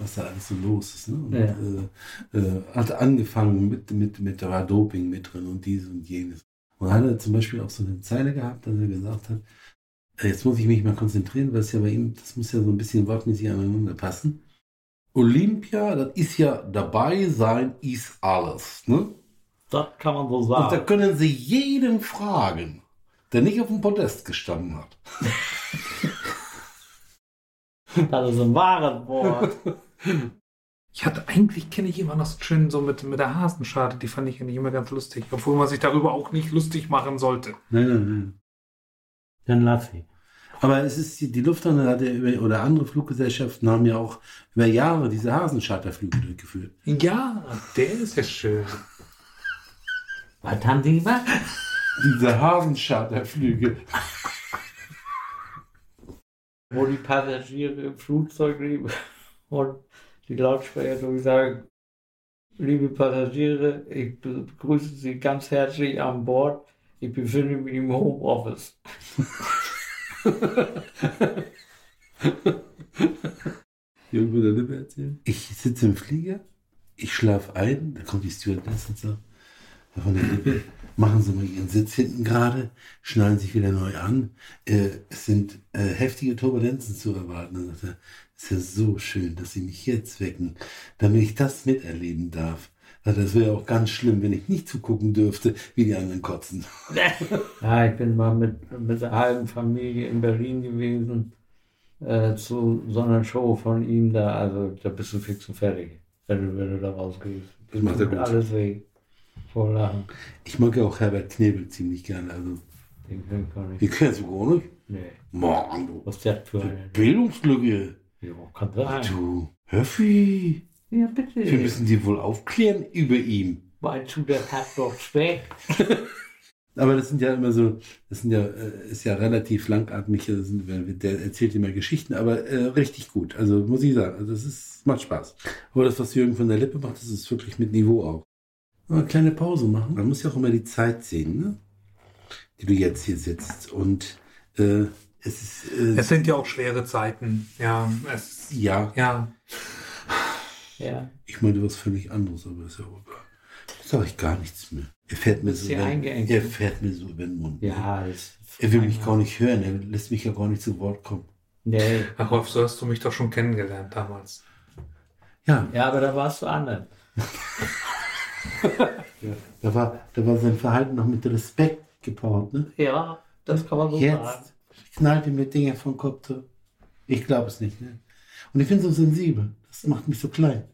was da alles so los ist. Ne? Und, Ja. äh, äh, hat angefangen mit, mit, mit da war Doping mit drin und dieses und jenes. Und hat er zum Beispiel auch so eine Zeile gehabt, dass er gesagt hat, äh, jetzt muss ich mich mal konzentrieren, weil es ja bei ihm, das muss ja so ein bisschen wortmäßig aneinander passen. Olympia, das ist ja dabei sein, ist alles. Ne? Das kann man so Und da sagen. können Sie jeden fragen, der nicht auf dem Podest gestanden hat. Das ist ein wahres Wort. Ich hatte eigentlich kenne ich immer noch so schön so mit, mit der Hasenscharte, die fand ich eigentlich immer ganz lustig, obwohl man sich darüber auch nicht lustig machen sollte. Nein, nein, nein. Dann lass ich. Aber es ist, die die Lufthansa hat ja über, oder andere Fluggesellschaften haben ja auch über Jahre diese Hasencharterflüge durchgeführt. Ja, der ist ja schön. Was haben die gemacht? Diese Hasencharterflüge. Wo die Passagiere im Flugzeug leben und die Lautsprecher durchsagen, liebe Passagiere, ich begrüße Sie ganz herzlich an Bord. Ich befinde mich im Homeoffice. Irgendwo der Lippe erzählen. Ich sitze im Flieger, ich schlafe ein, da kommt die Stewardess und sagt, Herr von der Lippe, machen Sie mal Ihren Sitz hinten gerade, schnallen sich wieder neu an. Äh, es sind äh, heftige Turbulenzen zu erwarten. Dann sagt er, ist ja so schön, dass Sie mich jetzt wecken, damit ich das miterleben darf. Das wäre auch ganz schlimm, wenn ich nicht zugucken dürfte, wie die anderen kotzen. Ja, ich bin mal mit, mit der halben Familie in Berlin gewesen äh, zu so einer Show von ihm da. Also da bist du fix und fertig, wenn du, wenn du da rausgehst. Das macht er gut. alles weg. Vor Lachen. Ich mag ja auch Herbert Knebel ziemlich gerne. Also, Den kann ich gar nicht. die kennst du gar nicht. Nee. Mann, du. Was ist das für eine? Bildungslücke. Ja, kann sein. Du, Höffi. Ja, bitte. Wir müssen die wohl aufklären über ihn. Meinst du, das hat doch Speck? Aber das sind ja immer so, das sind ja, äh, ist ja relativ langatmig. sind- Der erzählt immer Geschichten, aber äh, richtig gut. Also muss ich sagen, also das ist, macht Spaß. Aber das, was Jürgen von der Lippe macht, das ist wirklich mit Niveau auch. Mal eine kleine Pause machen. Man muss ja auch immer die Zeit sehen, ne? die du jetzt hier sitzt. Und äh, es ist, äh, Es sind ja auch schwere Zeiten. Ja, es, ja, ja. Ja. ich meine was völlig anderes, aber ist ja auch egal. Jetzt sage ich gar nichts mehr. Er fährt mir so, über, eingeengt, er ne? fährt mir so über den Mund. ne? Ja, das. Er will mich gar nicht hören, er lässt mich ja gar nicht zu Wort kommen. Nee. Ach, Rolf, so hast du mich doch schon kennengelernt damals. Ja, Ja, aber da warst du anders. da war, da war sein Verhalten noch mit Respekt gepaart. Ne? Ja, das kann man so sagen. Knallt er mir Dinge vom Kopf. So. Ich glaube es nicht. Ne? Und ich bin so sensibel. Das macht mich so klein.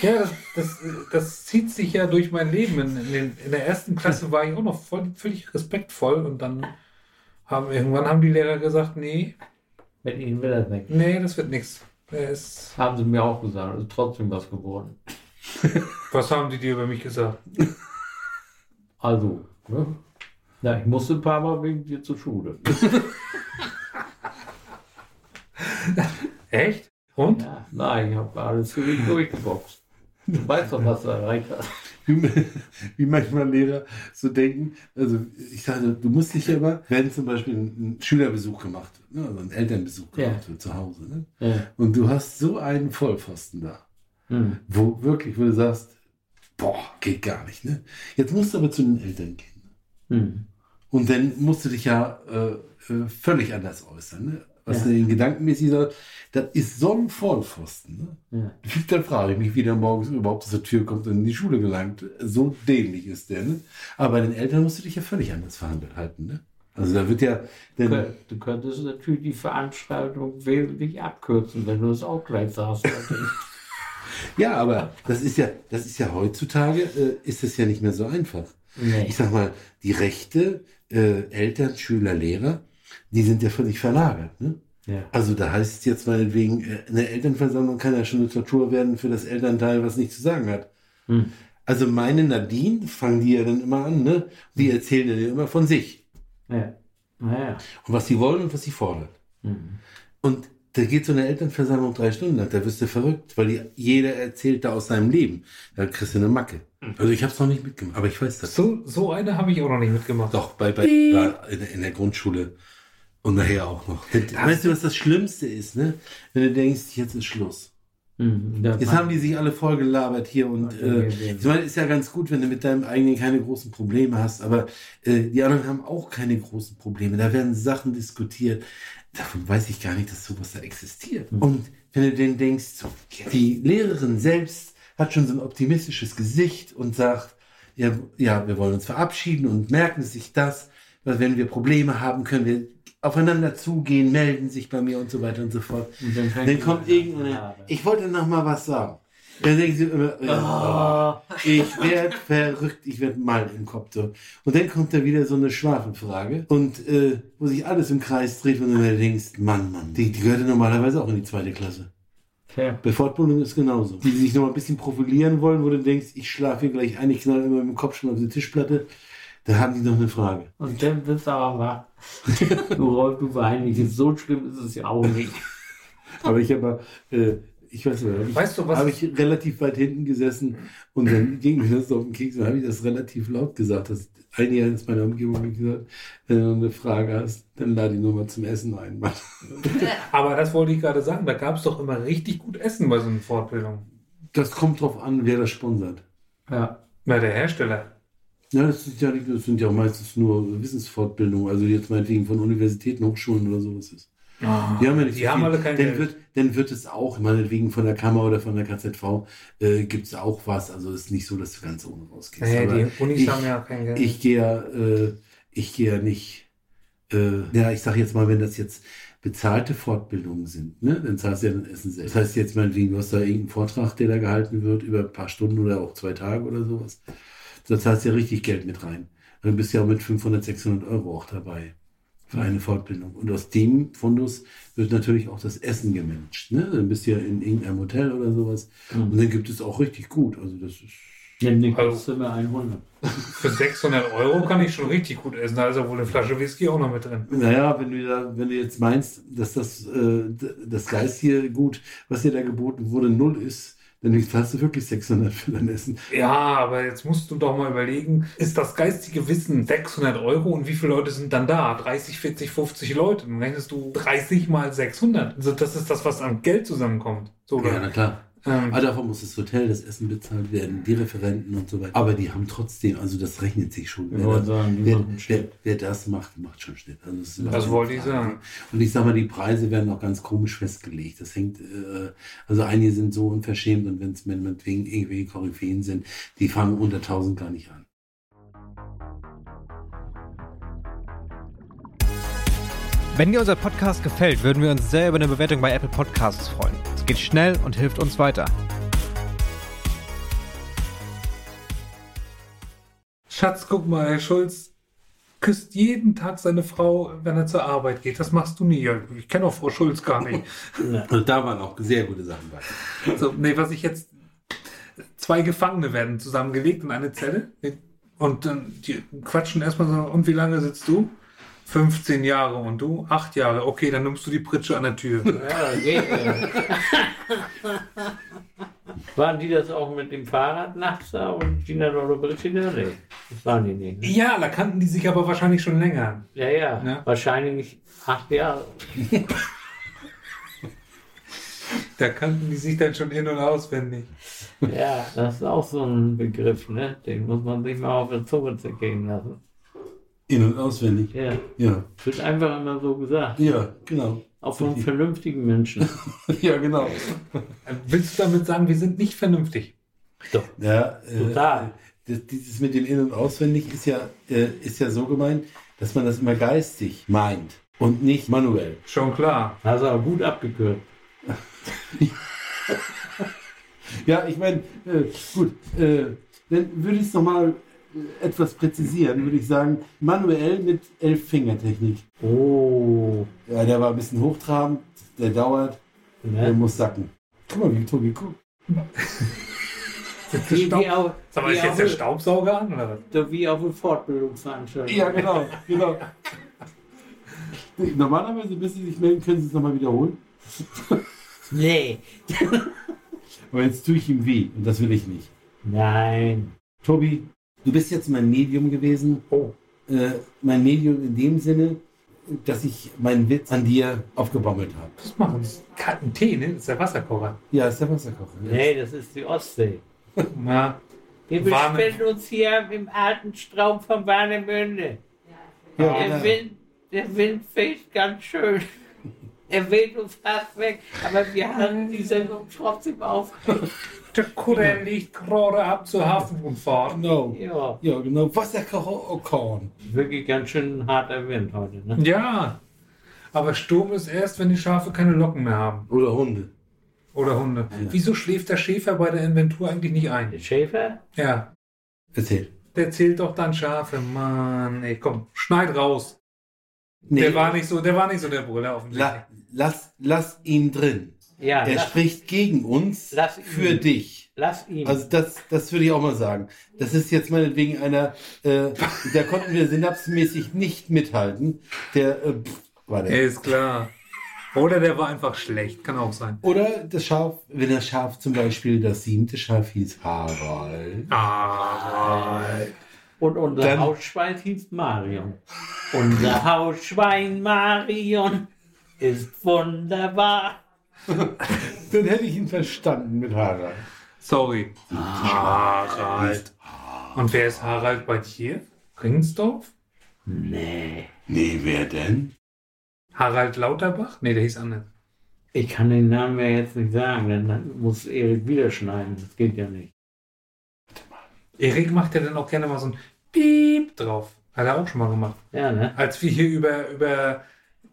Ja, das, das, das zieht sich ja durch mein Leben. In, in, den, in der ersten Klasse war ich auch noch voll, völlig respektvoll und dann haben irgendwann haben die Lehrer gesagt, nee, Mit ihnen will das nicht. nee, das wird nichts. Ist- Haben sie mir auch gesagt. Es ist trotzdem was geworden. Was haben die dir über mich gesagt? Also, ne? Ja, ich musste ein paar Mal wegen dir zur Schule. Echt? Und? Ja, nein, ich habe alles für dich durchgeboxt. Du weißt doch, was du erreicht hast. Wie, wie manchmal Lehrer so denken. Also ich sage, du musst dich ja immer, wenn zum Beispiel ein, Schülerbesuch gemacht wird, ne? also ein Elternbesuch Ja. gemacht wird zu Hause. Ne? Ja. Und du hast so einen Vollpfosten da. Hm. wo wirklich, wo du sagst, boah, geht gar nicht. Ne? Jetzt musst du aber zu den Eltern gehen. Hm. Und dann musst du dich ja äh, äh, völlig anders äußern. Ne? Was Ja. du den gedankenmäßig sagst, das ist so ein Vollpfosten. Ne? Ja. Dann frage ich mich, wie der morgens überhaupt aus der Tür kommt und in die Schule gelangt. So dämlich ist der. Ne? Aber bei den Eltern musst du dich ja völlig anders verhandelt halten. Ne? Also da wird ja, denn, Du könntest natürlich die Veranstaltung wesentlich abkürzen, wenn du es auch gleich sagst. ja, aber das ist ja, das ist ja heutzutage, äh, ist es ja nicht mehr so einfach. nee. ich sag mal, die Rechte, äh, Eltern, Schüler, Lehrer, die sind ja völlig verlagert. Ne? Ja. Also da heißt es jetzt meinetwegen, äh, eine Elternversammlung kann ja schon eine Tortur werden für das Elternteil, was nicht zu sagen hat. Hm. Also meine Nadine fangen die ja dann immer an, ne? Die erzählen ja immer von sich. Ja. Naja. Und was sie wollen und was sie fordern. Mhm. Und da geht so eine Elternversammlung drei Stunden lang, da wirst du verrückt, weil die, jeder erzählt da aus seinem Leben. Da kriegst du eine Macke. Also ich habe es noch nicht mitgemacht, aber ich weiß das. So, so eine habe ich auch noch nicht mitgemacht. Doch, bei, bei, in, der- in der Grundschule und nachher auch noch. Weißt du, was das Schlimmste ist, ne? Wenn du denkst, jetzt ist Schluss. Mhm. Da Jetzt haben die sich alle vollgelabert hier und äh, ich meine, ist ja ganz gut, wenn du mit deinem eigenen keine großen Probleme hast, aber äh, die anderen haben auch keine großen Probleme. Da werden Sachen diskutiert. Davon weiß ich gar nicht, dass sowas da existiert. Und wenn du denn denkst, so, die Lehrerin selbst hat schon so ein optimistisches Gesicht und sagt, ja, ja, wir wollen uns verabschieden und merken sich das, weil wenn wir Probleme haben, können wir aufeinander zugehen, melden sich bei mir und so weiter und so fort. Und dann fängt Dann kommt an. irgendeine, Ja, ich wollte noch mal was sagen. Dann denken sie immer, ja, ich werde verrückt, ich werde mal im Kopf so. Und dann kommt da wieder so eine Schwafelfrage und äh, wo sich alles im Kreis dreht und du mir denkst, Mann, Mann, die, die gehört ja normalerweise auch in die zweite Klasse. Fair. Bei Fortbildung ist genauso. Die, die sich noch mal ein bisschen profilieren wollen, wo du denkst, ich schlafe hier gleich ein, ich knall immer mit dem Kopf schon auf die Tischplatte, da haben die noch eine Frage. Und dann bist du aber wach. du Rolf, du weinst. So schlimm ist es ja auch nicht. Aber ich habe, äh, ich weiß nicht, Weißt du, was- habe ich relativ weit hinten gesessen und dann ging mir das auf den Keks und habe ich das relativ laut gesagt. Das einige in meiner Umgebung haben gesagt, wenn du eine Frage hast, dann lade ich nur mal zum Essen ein. Mann. Aber das wollte ich gerade sagen, da gab es doch immer richtig gut Essen bei so einer Fortbildung. Das kommt drauf an, wer das sponsert. Ja. Na, der Hersteller. Ja, das sind ja, das sind ja auch meistens nur Wissensfortbildungen, also jetzt meinetwegen von Universitäten, Hochschulen oder sowas ist. Die haben, ja nicht Die so haben alle kein dann Geld. Wird, dann wird es auch, meinetwegen von der Kammer oder von der KZV, äh, gibt es auch was. Also es ist nicht so, dass du ganz ohne rausgehst. Aber die Unis ich, haben ja kein Geld. ich gehe ja, äh, ich gehe ja nicht, äh, ja, ich sage jetzt mal, wenn das jetzt bezahlte Fortbildungen sind, ne, dann zahlst du ja dann Essen selbst. Das heißt jetzt meinetwegen, du hast da irgendeinen Vortrag, der da gehalten wird, über ein paar Stunden oder auch zwei Tage oder sowas. Da zahlst du ja richtig Geld mit rein. Dann bist du ja auch mit 500, 600 Euro auch dabei für eine Fortbildung. Und aus dem Fundus wird natürlich auch das Essen gemanagt. Ne? Dann bist du ja in irgendeinem Hotel oder sowas. Und dann gibt es auch richtig gut. Also das ist Ja, Nick, Also- kostet immer 100. Für 600 Euro kann ich schon richtig gut essen. Da ist ja wohl eine Flasche Whisky auch noch mit drin. Naja, wenn du, da, wenn du jetzt meinst, dass das, äh, das geistige Gut, was dir da geboten wurde, null ist, dann hast du wirklich 600 für dein Essen. Ja, aber jetzt musst du doch mal überlegen, ist das geistige Wissen 600 Euro und wie viele Leute sind dann da? 30, 40, 50 Leute. Dann rechnest du 30 mal 600. Also das ist das, was an Geld zusammenkommt. So? Ja, na klar. Ähm, Aber davon muss das Hotel, das Essen bezahlt werden, die Referenten und so weiter. Aber die haben trotzdem, also das rechnet sich schon. Wer, das, sagen, wer, wer, wer das macht, macht schon Schnitt. Also das Das wollte ich sagen. Und ich sag mal, die Preise werden auch ganz komisch festgelegt. Das hängt, äh, also einige sind so unverschämt und wenn es meinetwegen irgendwelche Koryphäen sind, die fangen unter 1000 gar nicht an. Wenn dir unser Podcast gefällt, würden wir uns sehr über eine Bewertung bei Apple Podcasts freuen. Geht schnell und hilft uns weiter. Schatz, guck mal, Herr Schulz küsst jeden Tag seine Frau, wenn er zur Arbeit geht. Das machst du nie. Ja, Ich kenne auch Frau Schulz gar nicht. Und da waren auch sehr gute Sachen bei. So, nee, was ich jetzt. Zwei Gefangene werden zusammengelegt in eine Zelle und dann die quatschen erstmal so, und wie lange sitzt du? 15 Jahre und du? 8 Jahre. Okay, dann nimmst du die Pritsche an der Tür. Ja, geht. ja. Waren die das auch mit dem Fahrrad nachts da und Gina Lollobrigida? Nee, das waren die nicht. Ne? ja, da kannten die sich aber wahrscheinlich schon länger. Ja, ja, Ja. wahrscheinlich acht Jahre. Da kannten die sich dann schon in- und auswendig. Ja, das ist auch so ein Begriff, ne? Den muss man sich mal auf der Zunge zergehen lassen. In- und auswendig. Ja, Ja. wird einfach immer so gesagt. Ja, genau. Auch von vernünftigen Menschen. Ja, genau. Willst du damit sagen, wir sind nicht vernünftig? Doch. Ja, äh, Total. Das, dieses mit dem In- und Auswendig ist ja, äh, ist ja so gemeint, dass man das immer geistig meint und nicht manuell. Schon klar. Hast du aber gut abgekürzt. Ja, ich meine, äh, gut, äh, dann würde ich es nochmal äh, etwas präzisieren, würde ich sagen, manuell mit Elf-Finger-Technik. Oh. Ja, der war ein bisschen hochtrabend, der dauert, der Ne? muss sacken. Guck mal, wie Tobi guckt. Der Wie, Staub- wie, auf, Sag mal, ist jetzt der Staubsauger an oder so wie auf eine Fortbildungsveranstaltung. Ja, genau, genau. Normalerweise, bis Sie sich melden, können Sie es nochmal wiederholen. Nee. Aber jetzt tue ich ihm weh und das will ich nicht. Nein. Tobi, du bist jetzt mein Medium gewesen. Oh. Äh, mein Medium in dem Sinne, dass ich meinen Witz an dir aufgebaumelt habe. Was machen wir? Das ist kalten Tee, ne? Das ist der Wasserkocher. Ja, ist der Wasserkocher. Ja. Nee, das ist die Ostsee. Ja. Wir Warme- befinden uns hier im alten Strom von Warnemünde. Ja, Der. Wind, der Wind weht ganz schön. Er weht uns fast weg, aber wir halten die Sendung trotzdem auf. Der Kurier liegt gerade ab zur Hafenrundfahrt. Genau. Ja, Ja, genau. Wasserkocher Okorn. wirklich ganz schön harter Wind heute. Ne? Ja. Aber Sturm ist erst, wenn die Schafe keine Locken mehr haben. Oder Hunde. Oder Hunde. Ja. Wieso schläft der Schäfer bei der Inventur eigentlich nicht Der ein? Schäfer? Ja. Erzähl. Der zählt doch dann Schafe. Mann, ey, komm, schneid raus. Nee, Der war nicht so, der war nicht so der Brüller offensichtlich. la, lass, lass ihn drin. Ja, Er lass, spricht gegen uns Lass ihn. für dich. lass ihn. Also das, das würde ich auch mal sagen. Das ist jetzt meinetwegen einer, äh, da konnten wir synapsenmäßig nicht mithalten. Der, äh, pff, war der. Ist klar. Oder der war einfach schlecht, kann auch sein. Oder das Schaf, wenn das Schaf zum Beispiel, das siebte Schaf hieß Harald. Ah, Und unser Dann- Hausschwein hieß Marion. Unser Hausschwein Marion ist wunderbar. Dann hätte ich ihn verstanden mit Harald. sorry. Harald. Und wer ist Harald bei dir? Ringsdorf? Nee. Nee, wer denn? Harald Lauterbach? Nee, der hieß anders. Ich kann den Namen ja jetzt nicht sagen, denn dann muss Erik wieder schneiden. Das geht ja nicht. Erik macht ja dann auch gerne mal so ein Piep drauf. Hat er auch schon mal gemacht. Ja, ne? Als wir hier über, über,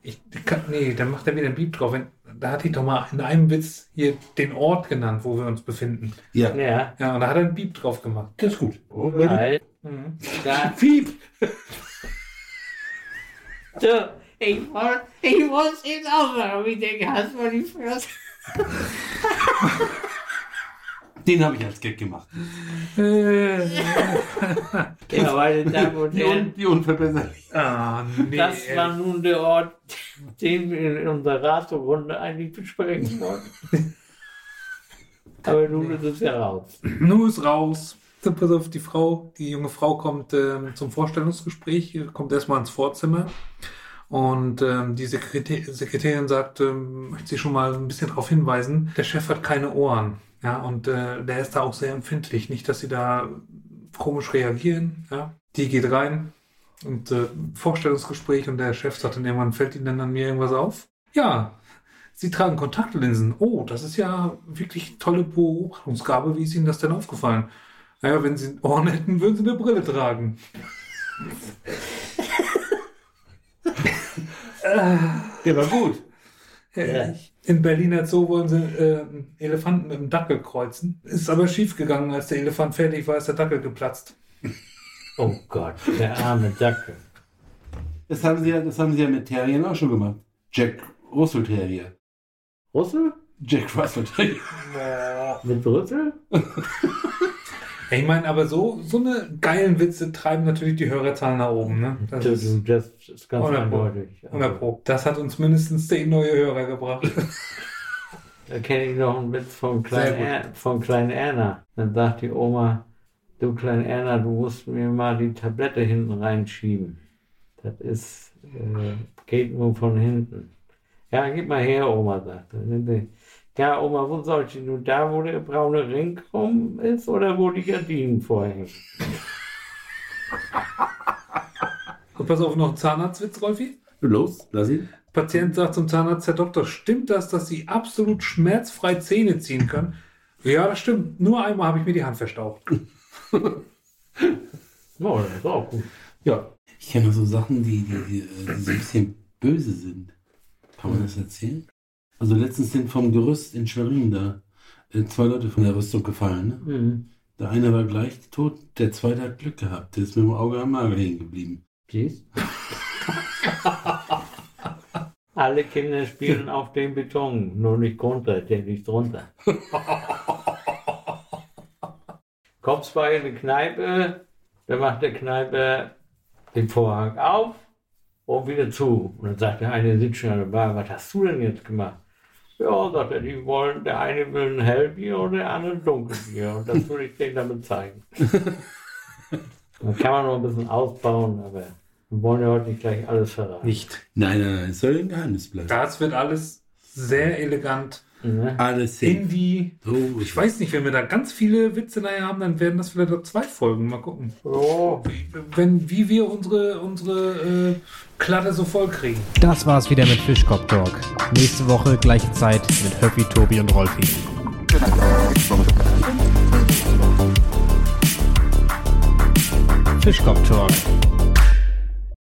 ich kann, nee, dann macht er wieder ein Piep drauf. Wenn, da hatte ich doch mal in einem Witz hier den Ort genannt, wo wir uns befinden. Ja, Ja. Ja, und da hat er ein Piep drauf gemacht. das ist gut. Halt. Mhm. Da. Piep! So, ich muss, ich muss ihn auch sagen. Ich denke, hast du mal die Fresse? Den habe ich als Gag gemacht. Ja, meine Damen und Die, un die unverbesserlich. Ah, nee. Das war nun der Ort, den wir in unserer Raterunde eigentlich besprechen wollten. Aber nun ist es ja raus. Nur ist raus. Dann pass auf, die Frau, die junge Frau kommt ähm, zum Vorstellungsgespräch, kommt erstmal ins Vorzimmer. Und ähm, die Sekretär Sekretärin sagt, ähm, möchte sie schon mal ein bisschen darauf hinweisen, der Chef hat keine Ohren. Ja, und äh, der ist da auch sehr empfindlich. Nicht, dass sie da komisch reagieren. Ja. Die geht rein und äh, Vorstellungsgespräch und der Chef sagt dann irgendwann, fällt Ihnen denn an mir irgendwas auf? Ja, Sie tragen Kontaktlinsen. Oh, das ist ja wirklich tolle Beobachtungsgabe. Wie ist Ihnen das denn aufgefallen? Naja, wenn Sie Ohren hätten, würden Sie eine Brille tragen. Der war gut. Herrlich. In Berliner Zoo wollen sie äh, einen Elefanten mit einem Dackel kreuzen. Ist aber schief gegangen, als der Elefant fertig war, ist der Dackel geplatzt. Oh Gott, der arme Dackel. Das haben sie ja, das haben sie ja mit Terriern auch schon gemacht. Jack Russell Terrier. Russell? Jack Russell Terrier. Mit Ich meine, aber so, so eine geilen Witze treiben natürlich die Hörerzahlen nach oben. Ne? Das Das, ist das ist ganz 100 Pro. eindeutig. 100 Pro. Das hat uns mindestens zehn neue Hörer gebracht. Da kenne ich noch einen Witz von Klein, er von Klein Erna. Dann sagt die Oma, du Klein Erna, du musst mir mal die Tablette hinten reinschieben. Das ist, äh, geht nur von hinten. Ja, gib mal her, Oma, sagt er. Ja, Oma, wo soll ich die nun? Da, wo der braune Ring rum ist oder wo die Gardinen vorhängen? Und pass auf, noch ein Zahnarztwitz, Rolfi. Los, lass ihn. Patient sagt zum Zahnarzt, Herr Doktor, stimmt das, dass Sie absolut schmerzfrei Zähne ziehen können? Ja, das stimmt. Nur einmal habe ich mir die Hand verstaucht. Oh, das ist auch gut. Ja. Ich kenne so Sachen, die, die, die, die so ein bisschen böse sind. Kann man das erzählen? Also letztens sind vom Gerüst in Schwerin da äh, zwei Leute von der Rüstung gefallen. Ne? Mhm. Der eine war gleich tot, der zweite hat Glück gehabt. Der ist mit dem Auge am Nagel hängen geblieben. Siehst? Alle Kinder spielen auf dem Beton, nur nicht runter, der liegt drunter. Kommst bei in eine Kneipe, dann macht der Kneipe den Vorhang auf und wieder zu. Und dann sagt der eine, sitzt schon an der Bar, was hast du denn jetzt gemacht? Ja, sagt er, die wollen, der eine will ein Hellbier und der andere ein Dunkelbier. Und das würde ich denen damit zeigen. Dann kann man noch ein bisschen ausbauen, aber wir wollen ja heute nicht gleich alles verraten. Nicht. Nein, nein, nein, es soll ein Geheimnis bleiben. Das wird alles sehr elegant Ne? Alles safe. in die. So, Ich weiß nicht, wenn wir da ganz viele Witze nachher haben, dann werden das vielleicht auch zwei Folgen. Mal gucken. Ja, Wenn, wie wir unsere, unsere äh, Klatte so voll kriegen. Das war's wieder mit Fischkopf Talk. Nächste Woche gleiche Zeit mit Höppi, Tobi und Rolfi. Fischkopf Talk,